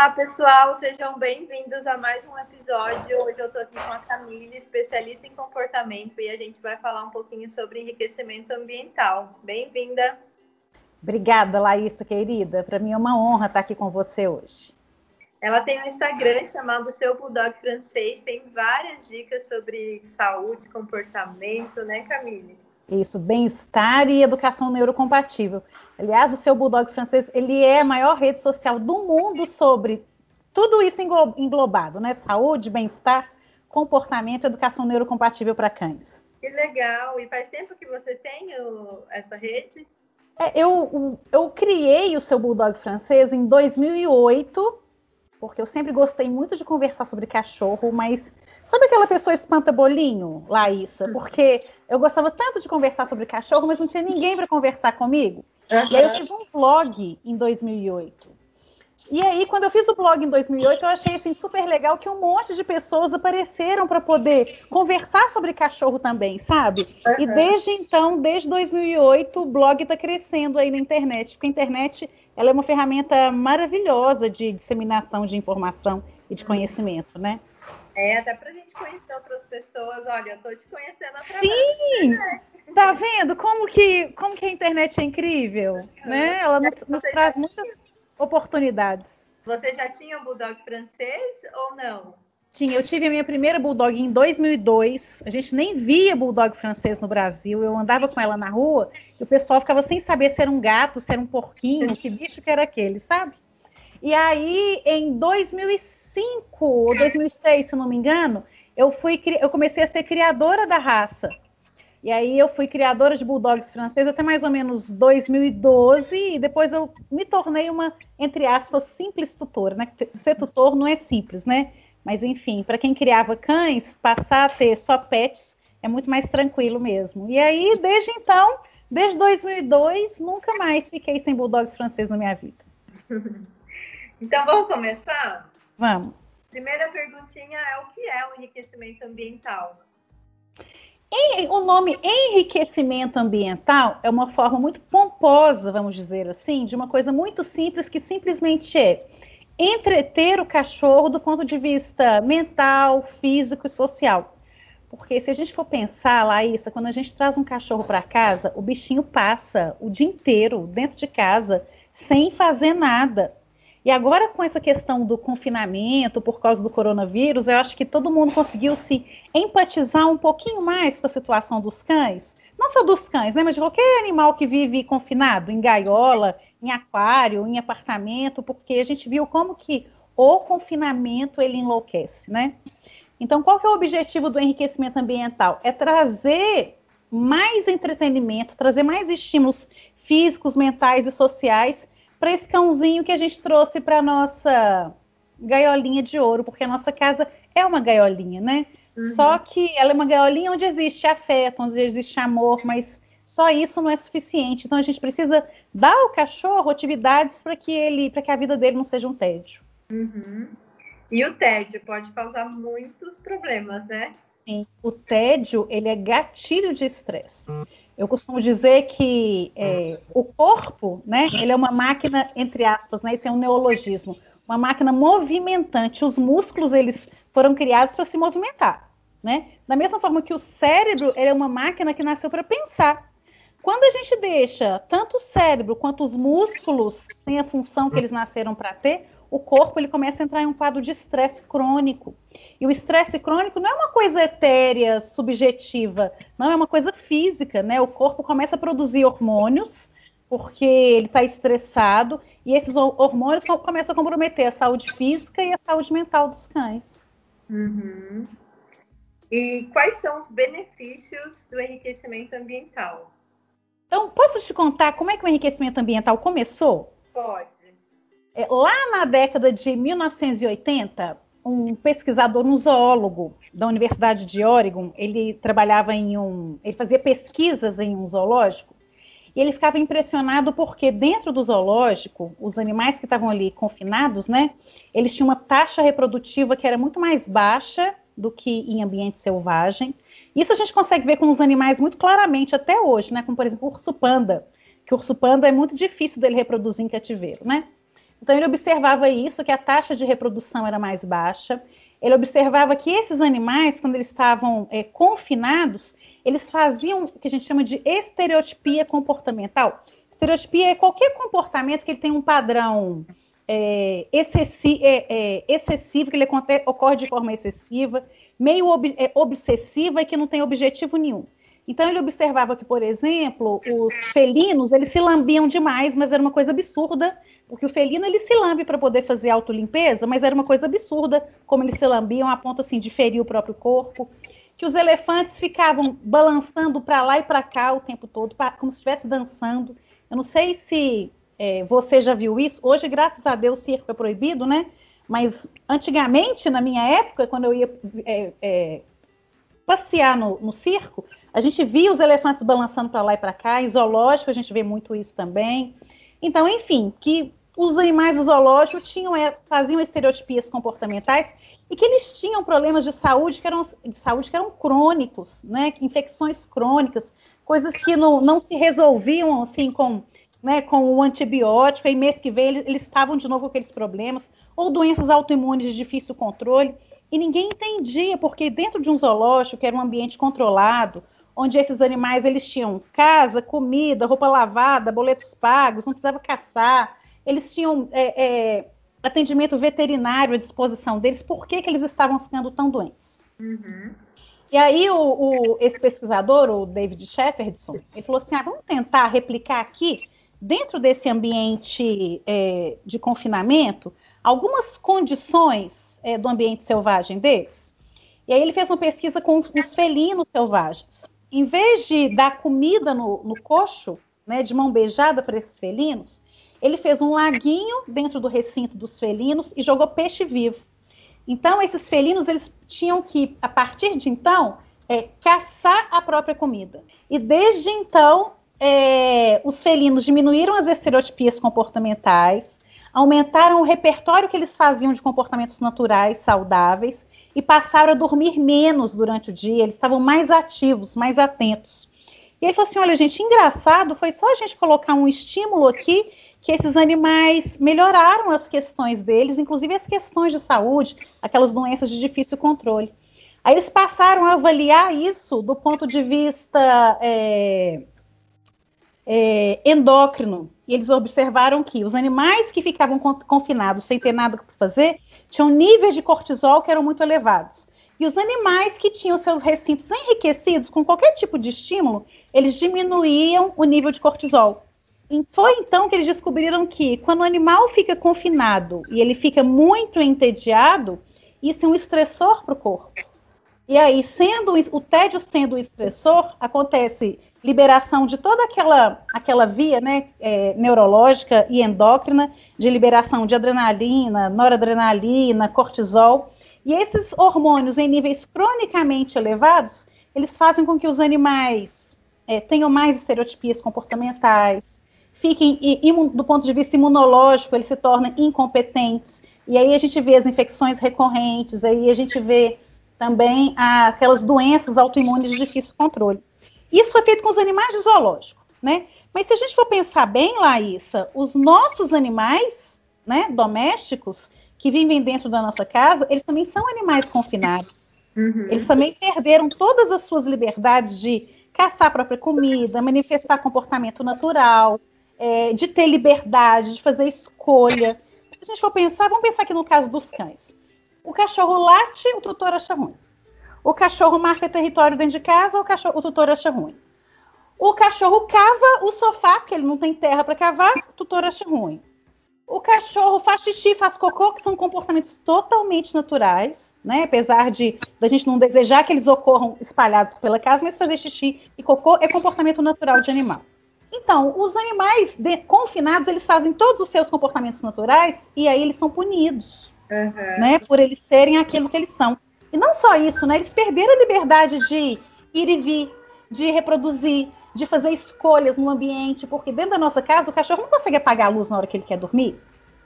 Olá, pessoal, sejam bem-vindos a mais um episódio. Hoje eu estou aqui com a Camille, especialista em comportamento, e a gente vai falar um pouquinho sobre enriquecimento ambiental. Bem-vinda. Obrigada, Laísa, querida. Para mim é uma honra estar aqui com você hoje. Ela tem um Instagram chamado Seu Bulldog Francês, tem várias dicas sobre saúde, comportamento, né, Camille? Isso, bem-estar e educação neurocompatível. Aliás, o seu Bulldog francês, ele é a maior rede social do mundo sobre tudo isso englobado, né? Saúde, bem-estar, comportamento, educação neurocompatível para cães. Que legal! E faz tempo que você tem o, essa rede? É, eu, eu criei o seu Bulldog francês em 2008, porque eu sempre gostei muito de conversar sobre cachorro, mas sabe aquela pessoa espanta bolinho, Laísa? Hum. Porque eu gostava tanto de conversar sobre cachorro, mas não tinha ninguém para conversar comigo. Aí eu fiz um blog em 2008. E aí, quando eu fiz o blog em 2008, eu achei assim, super legal que um monte de pessoas apareceram para poder conversar sobre cachorro também, sabe? Uhum. E desde então, desde 2008, o blog está crescendo aí na internet, porque a internet ela é uma ferramenta maravilhosa de disseminação de informação e de conhecimento, né? É, até para a gente conhecer outras pessoas. Olha, eu estou te conhecendo através Sim! Tá vendo como que, como que a internet é incrível, né? Ela nos, nos traz muitas oportunidades. Você já tinha um bulldog francês ou não? Tinha, eu tive a minha primeira bulldog em 2002. A gente nem via bulldog francês no Brasil. Eu andava com ela na rua e o pessoal ficava sem saber se era um gato, se era um porquinho, que bicho que era aquele, sabe? E aí, em 2005 ou 2006, se não me engano, eu fui, eu comecei a ser criadora da raça. E aí eu fui criadora de bulldogs franceses até mais ou menos 2012 e depois eu me tornei uma, entre aspas, simples tutora, né? Ser tutor não é simples, né? Mas enfim, para quem criava cães, passar a ter só pets é muito mais tranquilo mesmo. E aí, desde então, desde 2002, nunca mais fiquei sem bulldogs franceses na minha vida. Então vamos começar? Vamos. Primeira perguntinha é o que é o enriquecimento ambiental? O nome enriquecimento ambiental é uma forma muito pomposa, vamos dizer assim, de uma coisa muito simples que simplesmente é entreter o cachorro do ponto de vista mental, físico e social. Porque se a gente for pensar, Laísa, quando a gente traz um cachorro para casa, o bichinho passa o dia inteiro dentro de casa sem fazer nada. E agora, com essa questão do confinamento por causa do coronavírus, eu acho que todo mundo conseguiu se empatizar um pouquinho mais com a situação dos cães. Não só dos cães, né, mas de qualquer animal que vive confinado, em gaiola, em aquário, em apartamento, porque a gente viu como que o confinamento ele enlouquece, né? Então, qual que é o objetivo do enriquecimento ambiental? É trazer mais entretenimento, trazer mais estímulos físicos, mentais e sociais para esse cãozinho que a gente trouxe para nossa gaiolinha de ouro, porque a nossa casa é uma gaiolinha, né? Uhum. Só que ela é uma gaiolinha onde existe afeto, onde existe amor, mas só isso não é suficiente. Então a gente precisa dar ao cachorro atividades para que ele, para que a vida dele não seja um tédio. Uhum. E o tédio pode causar muitos problemas, né? Sim, o tédio ele é gatilho de estresse. Eu costumo dizer que é, o corpo, né, ele é uma máquina, entre aspas, né, esse é um neologismo, uma máquina movimentante. Os músculos, eles foram criados para se movimentar, né? Da mesma forma que o cérebro, ele é uma máquina que nasceu para pensar. Quando a gente deixa tanto o cérebro quanto os músculos sem a função que eles nasceram para ter, o corpo ele começa a entrar em um quadro de estresse crônico. E o estresse crônico não é uma coisa etérea, subjetiva, não é uma coisa física, né? O corpo começa a produzir hormônios porque ele está estressado e esses hormônios começam a comprometer a saúde física e a saúde mental dos cães. Uhum. E quais são os benefícios do enriquecimento ambiental? Então, posso te contar como é que o enriquecimento ambiental começou? Pode. É, lá na década de 1980, um pesquisador, um zoólogo da Universidade de Oregon, ele trabalhava em um, ele fazia pesquisas em um zoológico e ele ficava impressionado porque dentro do zoológico, os animais que estavam ali confinados, né, eles tinham uma taxa reprodutiva que era muito mais baixa do que em ambiente selvagem. Isso a gente consegue ver com os animais muito claramente até hoje, né, como por exemplo o urso panda, que o urso panda é muito difícil dele reproduzir em cativeiro, né? Então ele observava isso, que a taxa de reprodução era mais baixa. Ele observava que esses animais, quando eles estavam é, confinados, eles faziam o que a gente chama de estereotipia comportamental. Estereotipia é qualquer comportamento que ele tem um padrão é, excessi é, é, excessivo, que ele ocorre de forma excessiva, meio ob é, obsessiva e que não tem objetivo nenhum. Então ele observava que, por exemplo, os felinos, eles se lambiam demais, mas era uma coisa absurda, porque o felino ele se lambe para poder fazer autolimpeza, mas era uma coisa absurda como eles se lambiam a ponto assim de ferir o próprio corpo. Que os elefantes ficavam balançando para lá e para cá o tempo todo, como se estivesse dançando. Eu não sei se é, você já viu isso. Hoje, graças a Deus, o circo é proibido, né? Mas antigamente, na minha época, quando eu ia é, é, passear no, no, circo, a gente via os elefantes balançando para lá e para cá. Em zoológico, a gente vê muito isso também. Então, enfim, que os animais do zoológico tinham, é, faziam estereotipias comportamentais e que eles tinham problemas de saúde que eram, de saúde que eram crônicos, né? Infecções crônicas, coisas que não, não se resolviam assim com, né, com o antibiótico, e mês que vem eles, eles estavam de novo com aqueles problemas, ou doenças autoimunes de difícil controle, e ninguém entendia, porque dentro de um zoológico, que era um ambiente controlado, onde esses animais eles tinham casa, comida, roupa lavada, boletos pagos, não precisava caçar, eles tinham é, é, atendimento veterinário à disposição deles, por que, que eles estavam ficando tão doentes? Uhum. E aí o, o, esse pesquisador, o David Shepardson, ele falou assim, ah, vamos tentar replicar aqui, dentro desse ambiente é, de confinamento, algumas condições é, do ambiente selvagem deles. E aí ele fez uma pesquisa com os felinos selvagens. Em vez de dar comida no, no coxo, né, de mão beijada para esses felinos, ele fez um laguinho dentro do recinto dos felinos e jogou peixe vivo. Então, esses felinos, eles tinham que, a partir de então, é, caçar a própria comida. E desde então, é, os felinos diminuíram as estereotipias comportamentais, aumentaram o repertório que eles faziam de comportamentos naturais, saudáveis, e passaram a dormir menos durante o dia, eles estavam mais ativos, mais atentos. E ele falou assim: olha, gente, engraçado, foi só a gente colocar um estímulo aqui que esses animais melhoraram as questões deles, inclusive as questões de saúde, aquelas doenças de difícil controle. Aí eles passaram a avaliar isso do ponto de vista é, é, endócrino, e eles observaram que os animais que ficavam confinados sem ter nada para fazer tinham níveis de cortisol que eram muito elevados. E os animais que tinham seus recintos enriquecidos com qualquer tipo de estímulo, eles diminuíam o nível de cortisol. Foi então que eles descobriram que quando o animal fica confinado e ele fica muito entediado, isso é um estressor para o corpo. E aí, sendo o tédio sendo estressor, acontece liberação de toda aquela, aquela via né, é, neurológica e endócrina, de liberação de adrenalina, noradrenalina, cortisol. E esses hormônios em níveis cronicamente elevados, eles fazem com que os animais é, tenham mais estereotipias comportamentais, fiquem, do ponto de vista imunológico, eles se tornam incompetentes. E aí a gente vê as infecções recorrentes, aí a gente vê também aquelas doenças autoimunes de difícil controle. Isso é feito com os animais de zoológico, né? Mas se a gente for pensar bem, Laísa, os nossos animais, né, domésticos, que vivem dentro da nossa casa, eles também são animais confinados. Uhum. Eles também perderam todas as suas liberdades de caçar a própria comida, manifestar comportamento natural, é, de ter liberdade, de fazer escolha. Se a gente for pensar, vamos pensar aqui no caso dos cães. O cachorro late, o tutor acha ruim. O cachorro marca território dentro de casa, o, cachorro, o tutor acha ruim. O cachorro cava o sofá, porque ele não tem terra para cavar, o tutor acha ruim. O cachorro faz xixi, faz cocô, que são comportamentos totalmente naturais, né? Apesar de a gente não desejar que eles ocorram espalhados pela casa, mas fazer xixi e cocô é comportamento natural de animal. Então, os animais de, confinados, eles fazem todos os seus comportamentos naturais e aí eles são punidos, uhum. né? Por eles serem aquilo que eles são. E não só isso, né? Eles perderam a liberdade de ir e vir, de reproduzir, de fazer escolhas no ambiente, porque dentro da nossa casa o cachorro não consegue apagar a luz na hora que ele quer dormir,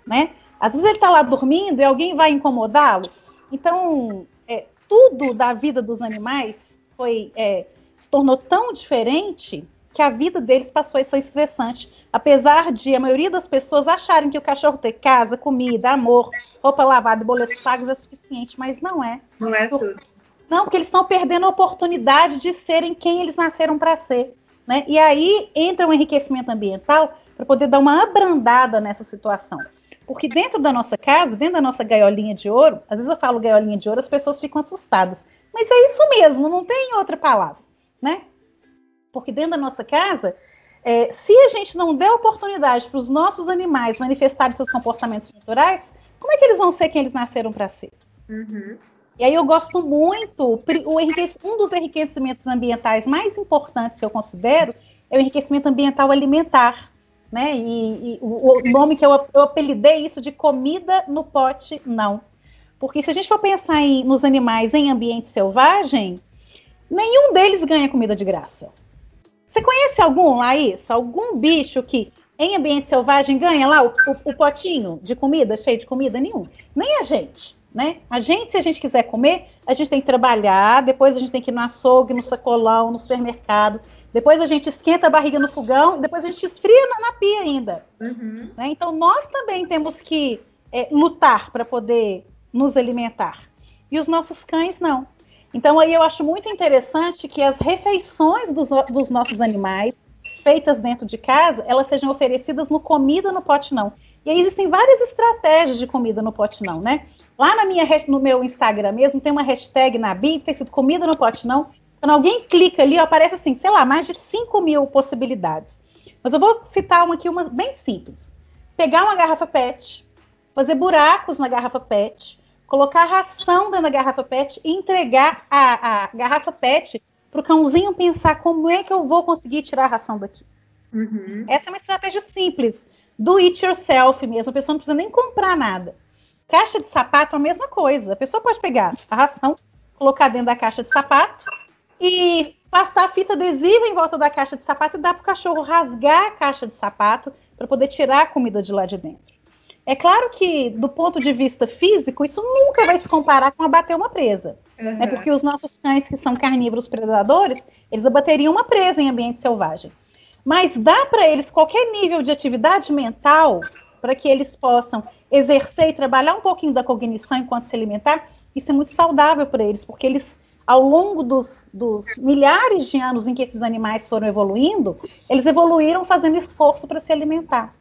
né? Às vezes ele está lá dormindo e alguém vai incomodá-lo. Então, é, tudo da vida dos animais foi é, se tornou tão diferente que a vida deles passou a ser estressante. Apesar de a maioria das pessoas acharem que o cachorro ter casa, comida, amor, roupa lavada e boletos pagos é suficiente, mas não é. Não é tudo. Não, porque eles estão perdendo a oportunidade de serem quem eles nasceram para ser. Né? E aí entra o um enriquecimento ambiental para poder dar uma abrandada nessa situação. Porque dentro da nossa casa, dentro da nossa gaiolinha de ouro, às vezes eu falo gaiolinha de ouro, as pessoas ficam assustadas. Mas é isso mesmo, não tem outra palavra, né? Porque dentro da nossa casa, é, se a gente não der oportunidade para os nossos animais manifestarem seus comportamentos naturais, como é que eles vão ser quem eles nasceram para ser? Uhum. E aí eu gosto muito, um dos enriquecimentos ambientais mais importantes que eu considero é o enriquecimento ambiental alimentar né? E, e o, o, nome que eu, eu apelidei isso de comida no pote, não. Porque se a gente for pensar em, nos animais em ambiente selvagem, nenhum deles ganha comida de graça. Você conhece algum, Laís? Algum bicho que em ambiente selvagem ganha lá o, o, o, potinho de comida, cheio de comida? Nenhum. Nem a gente, né? A gente, se a gente quiser comer, a gente tem que trabalhar, depois a gente tem que ir no açougue, no sacolão, no supermercado. Depois a gente esquenta a barriga no fogão, depois a gente esfria na, na pia ainda. Uhum. Né? Então nós também temos que é, lutar para poder nos alimentar. E os nossos cães não. Então aí eu acho muito interessante que as refeições dos, dos nossos animais feitas dentro de casa, elas sejam oferecidas no comida no pote não. E aí existem várias estratégias de comida no pote não, né? Lá na minha, no meu Instagram mesmo tem uma hashtag na bio, tem sido comida no pote não, quando alguém clica ali, aparece assim, sei lá, mais de 5 mil possibilidades. Mas eu vou citar uma aqui, uma bem simples. Pegar uma garrafa PET, fazer buracos na garrafa PET, colocar ração dentro da garrafa PET e entregar a, a garrafa PET para o cãozinho pensar como é que eu vou conseguir tirar a ração daqui. Uhum. Essa é uma estratégia simples, do it yourself mesmo. A pessoa não precisa nem comprar nada. Caixa de sapato, a mesma coisa. A pessoa pode pegar a ração, colocar dentro da caixa de sapato e passar fita adesiva em volta da caixa de sapato e dar para o cachorro rasgar a caixa de sapato para poder tirar a comida de lá de dentro. É claro que, do ponto de vista físico, isso nunca vai se comparar com abater uma presa. Uhum. Né? Porque os nossos cães, que são carnívoros predadores, eles abateriam uma presa em ambiente selvagem. Mas dá para eles qualquer nível de atividade mental para que eles possam exercer e trabalhar um pouquinho da cognição enquanto se alimentar. Isso é muito saudável para eles, porque eles ao longo dos, dos, milhares de anos em que esses animais foram evoluindo, eles evoluíram fazendo esforço para se alimentar.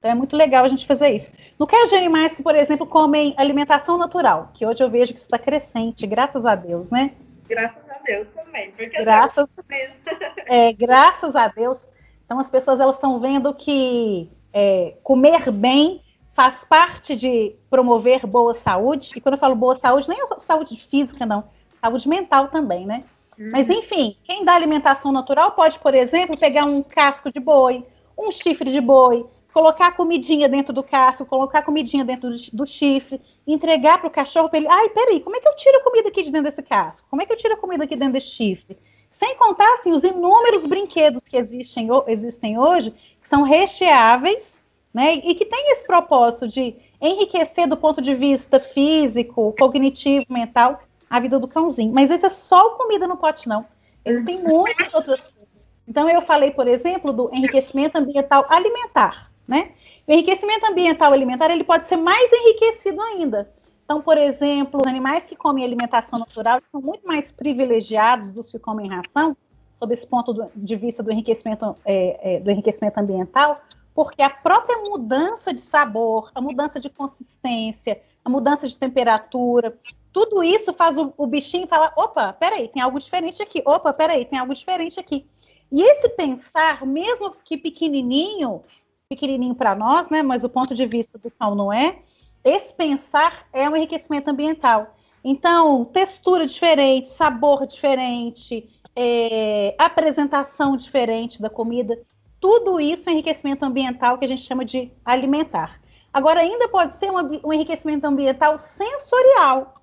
Então é muito legal a gente fazer isso. No caso de animais que, por exemplo, comem alimentação natural, que hoje eu vejo que está crescente, graças a Deus, né? Graças a Deus também. Porque graças, é, graças a Deus. Então as pessoas elas estão vendo que é, comer bem faz parte de promover boa saúde. E quando eu falo boa saúde, nem saúde física, não saúde mental também, né? Uhum. Mas enfim, quem dá alimentação natural pode, por exemplo, pegar um casco de boi, um chifre de boi, colocar comidinha dentro do casco, colocar comidinha dentro do, do chifre, entregar para o cachorro para ele. Ai, peraí, como é que eu tiro a comida aqui de dentro desse casco? Como é que eu tiro a comida aqui dentro desse chifre? Sem contar assim, os inúmeros brinquedos que existem, existem hoje, que são recheáveis, né? E que tem esse propósito de enriquecer do ponto de vista físico, cognitivo, mental, a vida do cãozinho. Mas isso é só comida no pote, não. Existem muitas outras coisas. Então, eu falei, por exemplo, do enriquecimento ambiental alimentar, né? O enriquecimento ambiental alimentar, ele pode ser mais enriquecido ainda. Então, por exemplo, os animais que comem alimentação natural são muito mais privilegiados dos que comem ração, sob esse ponto de vista do enriquecimento, é, é, do enriquecimento ambiental, porque a própria mudança de sabor, a mudança de consistência, a mudança de temperatura, tudo isso faz o, o bichinho falar: opa, peraí, tem algo diferente aqui. Opa, peraí, tem algo diferente aqui. E esse pensar, mesmo que pequenininho, pequenininho para nós, né, mas o ponto de vista do cão não é, esse pensar é um enriquecimento ambiental. Então, textura diferente, sabor diferente, é, apresentação diferente da comida, tudo isso é enriquecimento ambiental que a gente chama de alimentar. Agora, ainda pode ser um, um enriquecimento ambiental sensorial,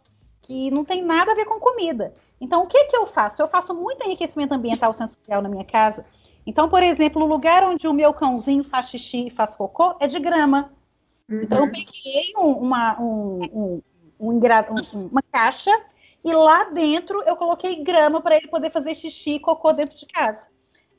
que não tem nada a ver com comida. Então, o que, que eu faço? Eu faço muito enriquecimento ambiental sensorial na minha casa. Então, por exemplo, o lugar onde o meu cãozinho faz xixi e faz cocô é de grama. Uhum. Então, eu peguei uma, um, um, um, uma caixa e lá dentro eu coloquei grama para ele poder fazer xixi e cocô dentro de casa.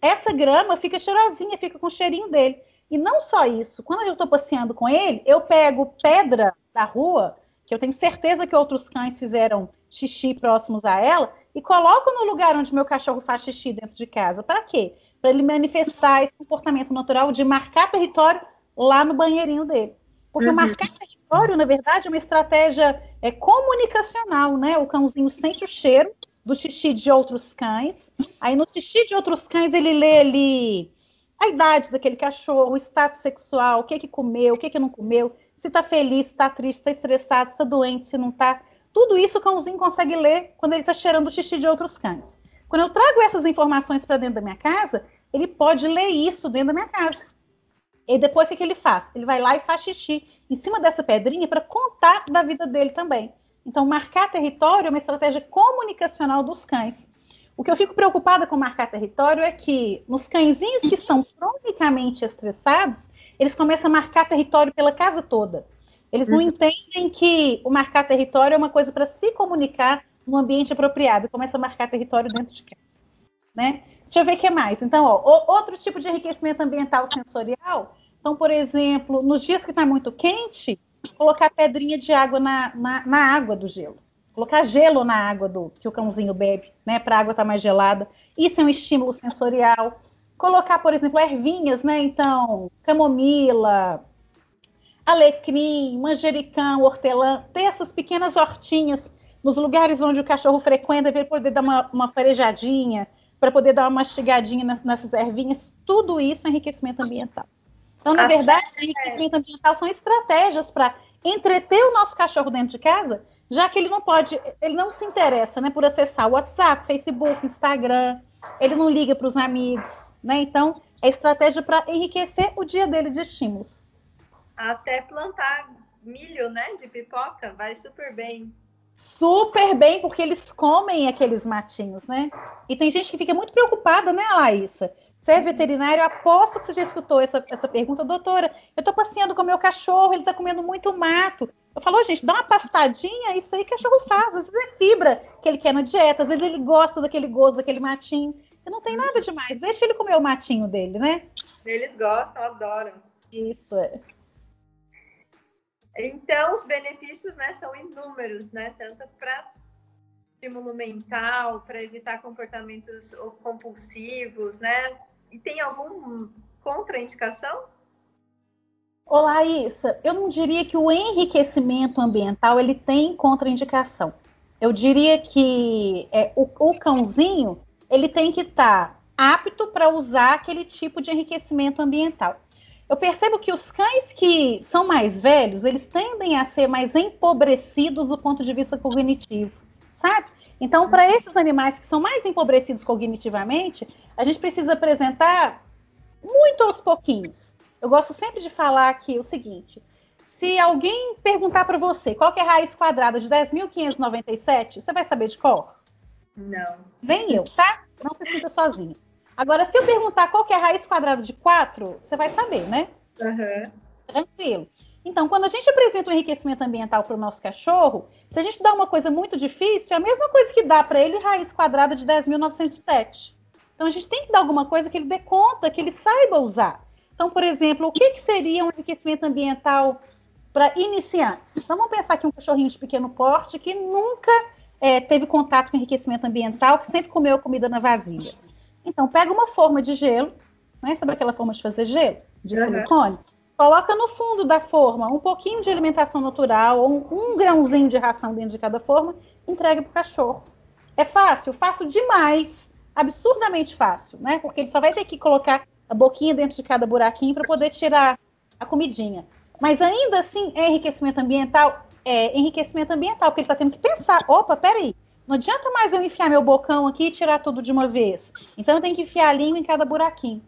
essa grama fica cheirosinha, fica com o cheirinho dele. E não só isso, quando eu estou passeando com ele, eu pego pedra da rua, que eu tenho certeza que outros cães fizeram xixi próximos a ela, e coloco no lugar onde meu cachorro faz xixi dentro de casa. Para quê? Para ele manifestar esse comportamento natural de marcar território lá no banheirinho dele. Porque uhum. marcar território, na verdade, é uma estratégia é, comunicacional, né? O cãozinho sente o cheiro do xixi de outros cães. Aí no xixi de outros cães ele lê ali a idade daquele cachorro, o status sexual, o que que comeu, o que que não comeu, se está feliz, se está triste, se está estressado, se está doente, se não está. Tudo isso o cãozinho consegue ler quando ele está cheirando o xixi de outros cães. Quando eu trago essas informações para dentro da minha casa, ele pode ler isso dentro da minha casa. E depois o que ele faz? Ele vai lá e faz xixi em cima dessa pedrinha para contar da vida dele também. Então, marcar território é uma estratégia comunicacional dos cães. O que eu fico preocupada com marcar território é que nos cãezinhos que são cronicamente estressados, eles começam a marcar território pela casa toda. Eles não uhum. entendem que o marcar território é uma coisa para se comunicar no ambiente apropriado e começa a marcar território dentro de casa. Né? Deixa eu ver o que mais. Então, ó, outro tipo de enriquecimento ambiental sensorial. Então, por exemplo, nos dias que está muito quente, colocar pedrinha de água na, na, na, água do gelo. Colocar gelo na água do que o cãozinho bebe, né? Para a água estar tá mais gelada. Isso é um estímulo sensorial. Colocar, por exemplo, ervinhas, né? Então, camomila, alecrim, manjericão, hortelã, ter essas pequenas hortinhas nos lugares onde o cachorro frequenta, para ele poder dar uma, uma farejadinha, para poder dar uma mastigadinha nessas ervinhas, tudo isso é enriquecimento ambiental. Então, na verdade, enriquecimento ambiental são estratégias para entreter o nosso cachorro dentro de casa, já que ele não pode, ele não se interessa né, por acessar o WhatsApp, Facebook, Instagram, ele não liga para os amigos, né? Então, é estratégia para enriquecer o dia dele de estímulos. Até plantar milho, né, de pipoca, vai super bem. Super bem, porque eles comem aqueles matinhos, né? E tem gente que fica muito preocupada, né, Laísa? Você é veterinário, aposto que você já escutou essa, essa pergunta, doutora. Eu estou passeando com o meu cachorro, ele está comendo muito mato. Eu falo, gente, dá uma pastadinha, isso aí cachorro faz. Às vezes é fibra que ele quer na dieta, às vezes ele gosta daquele gozo, daquele matinho. E não tem nada demais, deixa ele comer o matinho dele, né? Eles gostam, adoram. Isso é. Então, os benefícios né, são inúmeros, né? Tanto para estímulo mental, para evitar comportamentos compulsivos, né? E tem alguma contraindicação? Olá, Issa. Eu não diria que o enriquecimento ambiental ele tem contraindicação. Eu diria que é, o, o cãozinho ele tem que estar tá apto para usar aquele tipo de enriquecimento ambiental eu percebo que os cães que são mais velhos, eles tendem a ser mais empobrecidos do ponto de vista cognitivo, sabe? Então, para esses animais que são mais empobrecidos cognitivamente, a gente precisa apresentar muito aos pouquinhos. Eu gosto sempre de falar aqui o seguinte: se alguém perguntar para você qual é a raiz quadrada de 10.597, você vai saber de qual? Não. Nem eu, tá? Não se sinta sozinho. Agora, se eu perguntar qual é a raiz quadrada de 4, você vai saber, né? Uhum. Tranquilo. Então, quando a gente apresenta o um enriquecimento ambiental para o nosso cachorro, se a gente dá uma coisa muito difícil, é a mesma coisa que dá para ele raiz quadrada de 10.907. Então, a gente tem que dar alguma coisa que ele dê conta, que ele saiba usar. Então, por exemplo, o que, que seria um enriquecimento ambiental para iniciantes? Então, vamos pensar aqui um cachorrinho de pequeno porte que nunca é, teve contato com enriquecimento ambiental, que sempre comeu comida na vasilha. Então, pega uma forma de gelo, né? Sabe aquela forma de fazer gelo? De uhum. silicone? Coloca no fundo da forma um pouquinho de alimentação natural, ou um, um grãozinho de ração dentro de cada forma, entrega para o cachorro. É fácil? Fácil demais. Absurdamente fácil, né? Porque ele só vai ter que colocar a boquinha dentro de cada buraquinho para poder tirar a comidinha. Mas ainda assim, é enriquecimento ambiental? É enriquecimento ambiental, porque ele está tendo que pensar: opa, peraí, não adianta mais eu enfiar meu bocão aqui e tirar tudo de uma vez. Então eu tenho que enfiar a língua em cada buraquinho.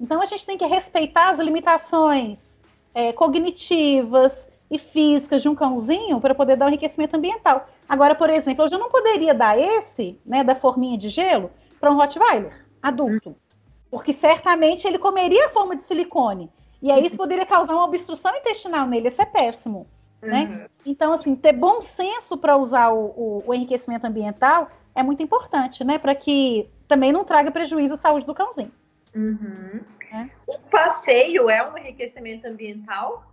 Então a gente tem que respeitar as limitações é, cognitivas e físicas de um cãozinho para poder dar um enriquecimento ambiental. Agora, por exemplo, eu já não poderia dar esse, né, da forminha de gelo, para um Rottweiler adulto. Porque certamente ele comeria a forma de silicone. E aí isso poderia causar uma obstrução intestinal nele. Isso é péssimo. Né? Uhum. Então, assim, ter bom senso para usar o, o, o, enriquecimento ambiental é muito importante, né? Para que também não traga prejuízo à saúde do cãozinho. Uhum. É. O passeio é um enriquecimento ambiental?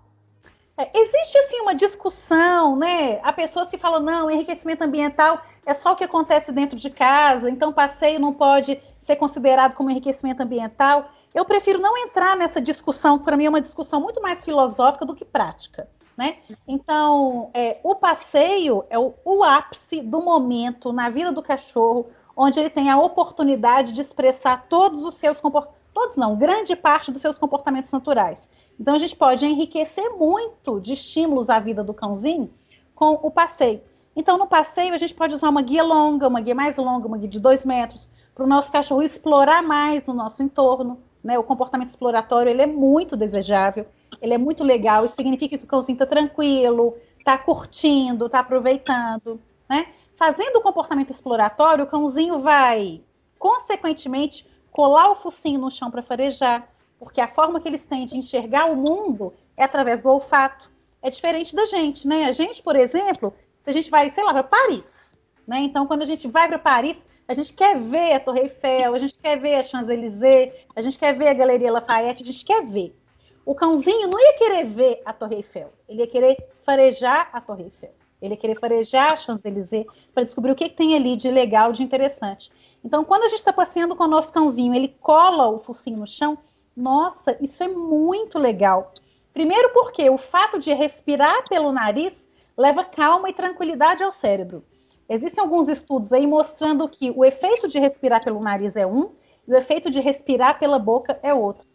É, existe assim uma discussão, né? A pessoa se fala, não, enriquecimento ambiental é só o que acontece dentro de casa, então passeio não pode ser considerado como enriquecimento ambiental. Eu prefiro não entrar nessa discussão, que para mim é uma discussão muito mais filosófica do que prática. Né? Então, é, o passeio é o, o ápice do momento na vida do cachorro, onde ele tem a oportunidade de expressar todos os seus comportamentos, todos não, grande parte dos seus comportamentos naturais. Então, a gente pode enriquecer muito de estímulos à vida do cãozinho com o passeio. Então, no passeio, a gente pode usar uma guia longa, uma guia mais longa, uma guia de dois metros, para o nosso cachorro explorar mais no nosso entorno. Né? O comportamento exploratório ele é muito desejável, ele é muito legal, isso significa que o cãozinho está tranquilo, está curtindo, está aproveitando. Né? Fazendo o comportamento exploratório, o cãozinho vai, consequentemente, colar o focinho no chão para farejar, porque a forma que eles têm de enxergar o mundo é através do olfato. É diferente da gente, né? A gente, por exemplo, se a gente vai, sei lá, para Paris, né? Então, quando a gente vai para Paris, a gente quer ver a Torre Eiffel, a gente quer ver a Champs-Élysées, a gente quer ver a Galeria Lafayette, a gente quer ver. O cãozinho não ia querer ver a Torre Eiffel, ele ia querer farejar a Torre Eiffel. Ele ia querer farejar a Champs-Élysées para descobrir o que, que, tem ali de legal, de interessante. Então, quando a gente está passeando com o nosso cãozinho, ele cola o focinho no chão, nossa, isso é muito legal. Primeiro porque o fato de respirar pelo nariz leva calma e tranquilidade ao cérebro. Existem alguns estudos aí mostrando que o efeito de respirar pelo nariz é um e o efeito de respirar pela boca é outro.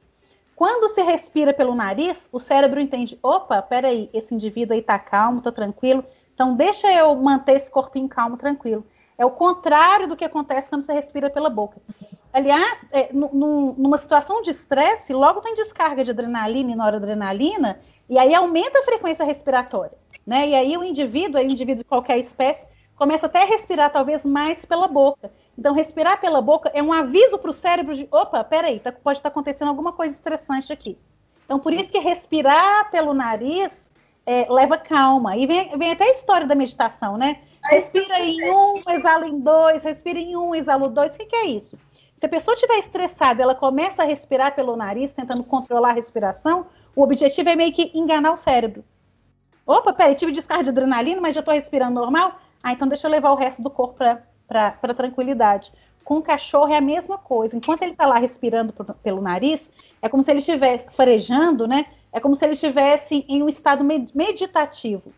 Quando se respira pelo nariz, o cérebro entende: opa, peraí, esse indivíduo aí tá calmo, tá tranquilo, então deixa eu manter esse corpinho calmo, tranquilo. É o contrário do que acontece quando você respira pela boca. Aliás, é, numa situação de estresse, logo tem descarga de adrenalina e noradrenalina, e aí aumenta a frequência respiratória. Né? E aí o indivíduo, o indivíduo de qualquer espécie, começa até a respirar talvez mais pela boca. Então, respirar pela boca é um aviso para o cérebro de, opa, peraí, tá, pode estar tá acontecendo alguma coisa estressante aqui. Então, por isso que respirar pelo nariz é, leva calma. E vem, vem até a história da meditação, né? Respira em um, exala em dois, respira em um, exala dois. O que, que é isso? Se a pessoa estiver estressada, ela começa a respirar pelo nariz, tentando controlar a respiração, o objetivo é meio que enganar o cérebro. Opa, peraí, tive descarga de adrenalina, mas já estou respirando normal? Ah, então deixa eu levar o resto do corpo para tranquilidade. Com o cachorro é a mesma coisa. Enquanto ele está lá respirando pelo nariz, é como se ele estivesse farejando, né? É como se ele estivesse em um estado meditativo.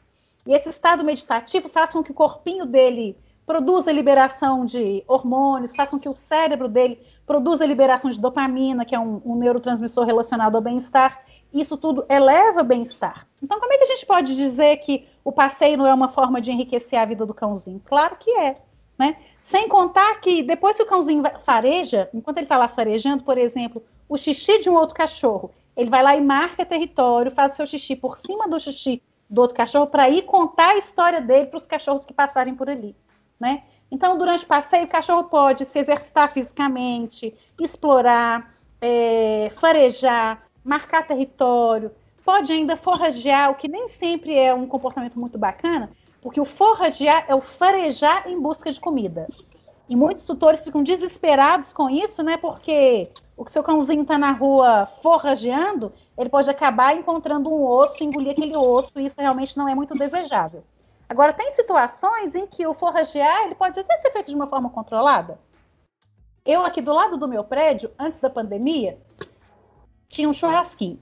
E esse estado meditativo faz com que o corpinho dele produza liberação de hormônios, faz com que o cérebro dele produza liberação de dopamina, que é um, um neurotransmissor relacionado ao bem-estar isso tudo eleva bem-estar. Então, como é que a gente pode dizer que o passeio não é uma forma de enriquecer a vida do cãozinho? Claro que é. Né? Sem contar que depois que o cãozinho fareja, enquanto ele está lá farejando, por exemplo, o xixi de um outro cachorro, ele vai lá e marca território, faz o seu xixi por cima do xixi do outro cachorro para ir contar a história dele para os cachorros que passarem por ali. Né? Então, durante o passeio, o cachorro pode se exercitar fisicamente, explorar, é, farejar, marcar território, pode ainda forragear, o que nem sempre é um comportamento muito bacana, porque o forragear é o farejar em busca de comida. E muitos tutores ficam desesperados com isso, né? Porque o seu cãozinho está na rua forrageando, ele pode acabar encontrando um osso, engolir aquele osso, e isso realmente não é muito desejável. Agora, tem situações em que o forragear ele pode até ser feito de uma forma controlada. Eu, aqui do lado do meu prédio, antes da pandemia, tinha um churrasquinho.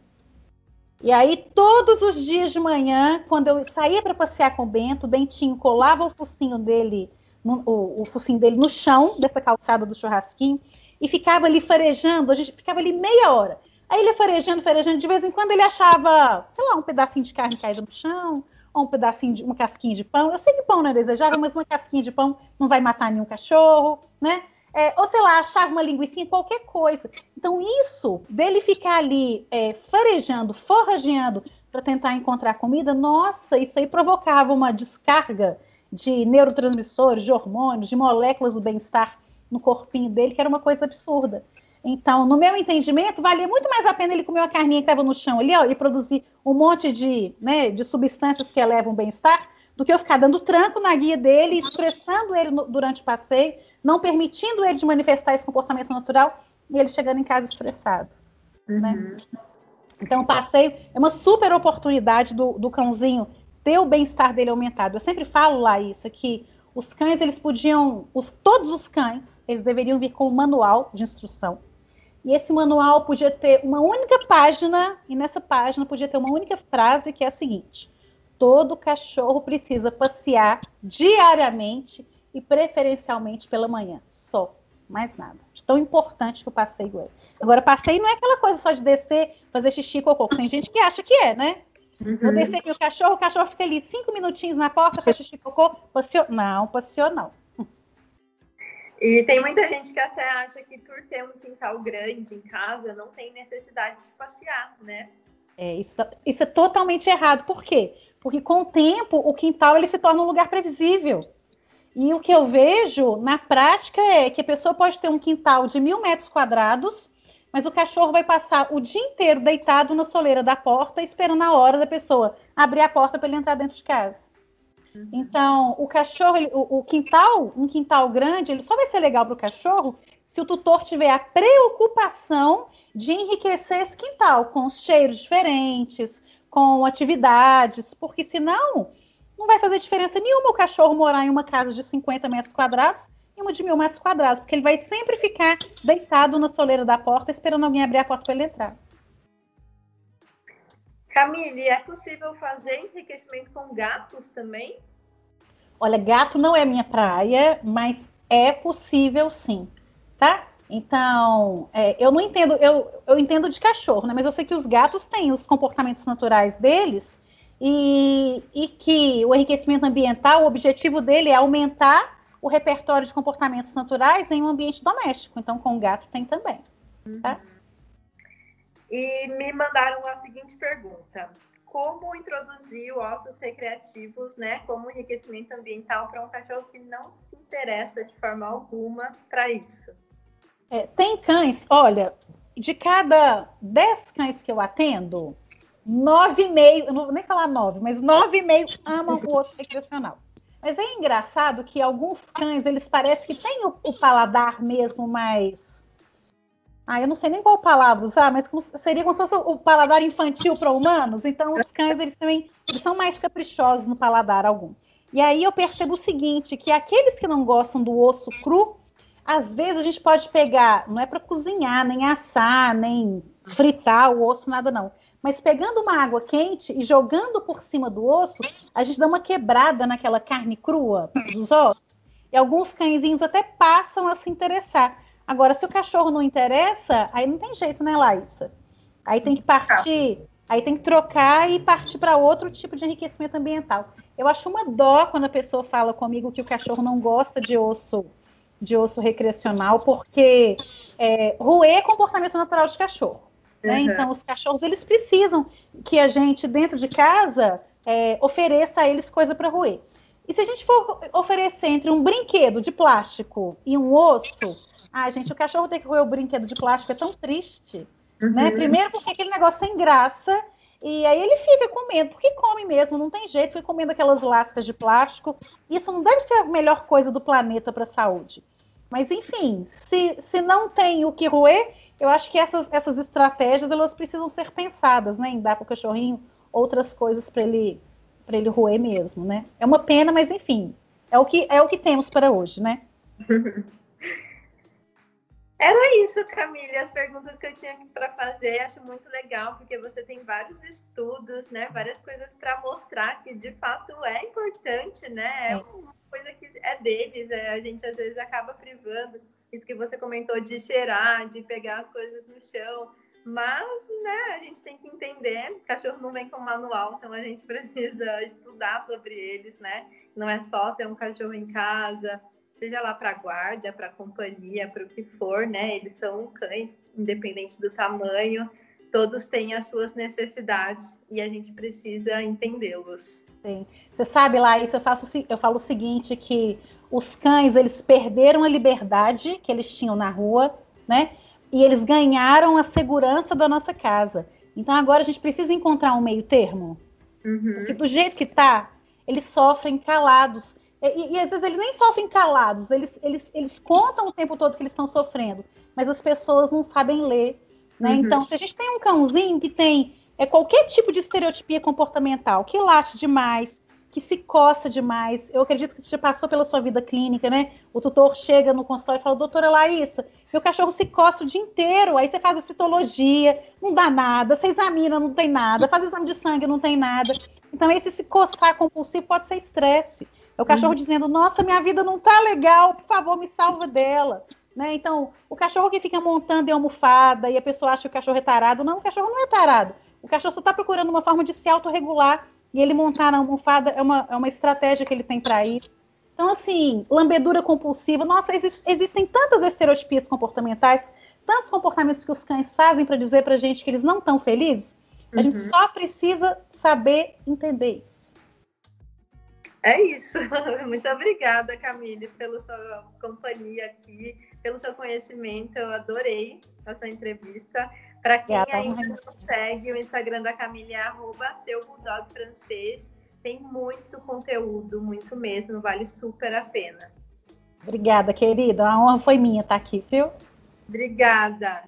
E aí, todos os dias de manhã, quando eu saía para passear com o Bento, o Bentinho colava o focinho dele, no, o, o focinho dele no chão dessa calçada do churrasquinho e ficava ali farejando, a gente ficava ali meia hora. Aí ele farejando, farejando, de vez em quando ele achava, sei lá, um pedacinho de carne caído no chão, ou um pedacinho de uma casquinha de pão. Eu sei que pão não é desejável, mas uma casquinha de pão não vai matar nenhum cachorro, né? É, ou sei lá, achava uma linguiça, qualquer coisa. Então, isso dele ficar ali é, farejando, forrageando para tentar encontrar comida, nossa, isso aí provocava uma descarga de neurotransmissores, de hormônios, de moléculas do bem-estar no corpinho dele, que era uma coisa absurda. Então, no meu entendimento, valia muito mais a pena ele comer uma carninha que estava no chão ali, ó, e produzir um monte de, né, de substâncias que elevam o bem-estar, do que eu ficar dando tranco na guia dele, estressando ele no, durante o passeio, não permitindo ele de manifestar esse comportamento natural e ele chegando em casa estressado. Uhum. Né? Então, o passeio é uma super oportunidade do, do cãozinho ter o bem-estar dele aumentado. Eu sempre falo lá isso, que os cães, eles podiam, os, todos os cães, eles deveriam vir com um manual de instrução. E esse manual podia ter uma única página, e nessa página podia ter uma única frase que é a seguinte: todo cachorro precisa passear diariamente e preferencialmente pela manhã. Só, mais nada. De tão importante que o passeio é. Agora, passeio não é aquela coisa só de descer, fazer xixi, cocô. Tem gente que acha que é, né? Uhum. Vou descer aqui o cachorro, o cachorro fica ali cinco minutinhos na porta, faz xixi, cocô, passeou. Não, passeou não. E tem muita gente que até acha que por ter um quintal grande em casa, não tem necessidade de passear, né? É, isso, tá, isso é totalmente errado. Por quê? Porque com o tempo, o quintal ele se torna um lugar previsível. E o que eu vejo na prática é que a pessoa pode ter um quintal de mil metros quadrados, mas o cachorro vai passar o dia inteiro deitado na soleira da porta, esperando a hora da pessoa abrir a porta para ele entrar dentro de casa. Uhum. Então, o cachorro, ele, o, o, quintal, um quintal grande, ele só vai ser legal para o cachorro se o tutor tiver a preocupação de enriquecer esse quintal com cheiros diferentes, com atividades, porque senão não vai fazer diferença nenhuma o cachorro morar em uma casa de 50 metros quadrados e uma de mil metros quadrados, porque ele vai sempre ficar deitado na soleira da porta, esperando alguém abrir a porta para ele entrar. Camille, é possível fazer enriquecimento com gatos também? Olha, gato não é minha praia, mas é possível sim, tá? Então, é, eu não entendo, eu, eu entendo de cachorro, né? Mas eu sei que os gatos têm os comportamentos naturais deles e, e que o enriquecimento ambiental, o objetivo dele é aumentar o repertório de comportamentos naturais em um ambiente doméstico. Então, com o gato tem também. Tá? E me mandaram a seguinte pergunta: Como introduzir ossos recreativos, né, como enriquecimento ambiental para um cachorro que não se interessa de forma alguma para isso? É, tem cães, olha, de cada 10 cães que eu atendo, nove e meio, eu não vou nem falar nove, mas nove e meio amam o osso recreacional. Mas é engraçado que alguns cães, eles parecem que têm o, o paladar mesmo mais. Ah, eu não sei nem qual palavra usar, mas como, seria como se fosse o paladar infantil para humanos. Então, os cães, eles também eles são mais caprichosos no paladar algum. E aí eu percebo o seguinte, que aqueles que não gostam do osso cru, às vezes a gente pode pegar, não é para cozinhar, nem assar, nem fritar o osso, nada não mas pegando uma água quente e jogando por cima do osso, a gente dá uma quebrada naquela carne crua dos ossos. E alguns cãezinhos até passam a se interessar. Agora, se o cachorro não interessa, aí não tem jeito, né, Laísa? Aí tem que partir, aí tem que trocar e partir para outro tipo de enriquecimento ambiental. Eu acho uma dó quando a pessoa fala comigo que o cachorro não gosta de osso de osso recreacional, porque é, roer é comportamento natural de cachorro. Né? Uhum. Então, os cachorros eles precisam que a gente, dentro de casa, é, ofereça a eles coisa para roer. E se a gente for oferecer entre um brinquedo de plástico e um osso, ah, gente, o cachorro ter que roer o brinquedo de plástico é tão triste. Né? Uhum. Né? Primeiro, porque aquele negócio sem graça. E aí ele fica comendo, porque come mesmo, não tem jeito, fica comendo aquelas lascas de plástico. Isso não deve ser a melhor coisa do planeta para a saúde. Mas, enfim, se, se não tem o que roer, eu acho que essas, essas estratégias elas precisam ser pensadas, né? Em dar para o cachorrinho outras coisas para ele para ele roer mesmo, né? É uma pena, mas enfim, é o que é o que temos para hoje, né? Era isso, Camila, as perguntas que eu tinha para fazer. Acho muito legal, porque você tem vários estudos, né? Várias coisas para mostrar que de fato é importante, né? É, é coisa que é deles, é, a gente às vezes acaba privando isso que você comentou de cheirar, de pegar as coisas no chão. Mas, né, a gente tem que entender, cachorro não vem com manual, então a gente precisa estudar sobre eles, né? Não é só ter um cachorro em casa, seja lá para guarda, para companhia, para o que for, né? Eles são cães, independente do tamanho, todos têm as suas necessidades e a gente precisa entendê-los. Sim. Você sabe, Laís, eu, faço, eu falo o seguinte, que os cães eles perderam a liberdade que eles tinham na rua, né? E eles ganharam a segurança da nossa casa. Então agora a gente precisa encontrar um meio termo. Uhum. Porque do jeito que tá, eles sofrem calados. E, e, às vezes eles nem sofrem calados, eles, eles, eles contam o tempo todo que eles estão sofrendo, mas as pessoas não sabem ler. Né? Uhum. Então, se a gente tem um cãozinho que tem é, qualquer tipo de estereotipia comportamental, que late demais, que se coça demais. Eu acredito que você já passou pela sua vida clínica, né? O tutor chega no consultório e fala, doutora Laísa, meu cachorro se coça o dia inteiro. Aí você faz a citologia, não dá nada, você examina, não tem nada, faz exame de sangue, não tem nada. Então, esse se coçar compulsivo pode ser estresse. É o cachorro uhum. dizendo, nossa, minha vida não tá legal, por favor, me salva dela. Né? Então, o cachorro que fica montando em almofada e a pessoa acha que o cachorro é tarado. Não, o cachorro não é tarado. O cachorro só está procurando uma forma de se autorregular e ele montar na almofada é uma, é uma estratégia que ele tem para isso. Então, assim, lambedura compulsiva. Nossa, exist, existem tantas estereotipias comportamentais, tantos comportamentos que os cães fazem para dizer para a gente que eles não estão felizes. A uhum. gente só precisa saber entender isso. É isso. Muito obrigada, Camille, pela sua companhia aqui, pelo seu conhecimento. Eu adorei a sua entrevista. Para quem Obrigada, ainda mãe. não segue, o Instagram da Camille é arroba seu bulldog francês. Tem muito conteúdo, muito mesmo, vale super a pena. Obrigada, querida. A honra foi minha estar aqui, viu? Obrigada.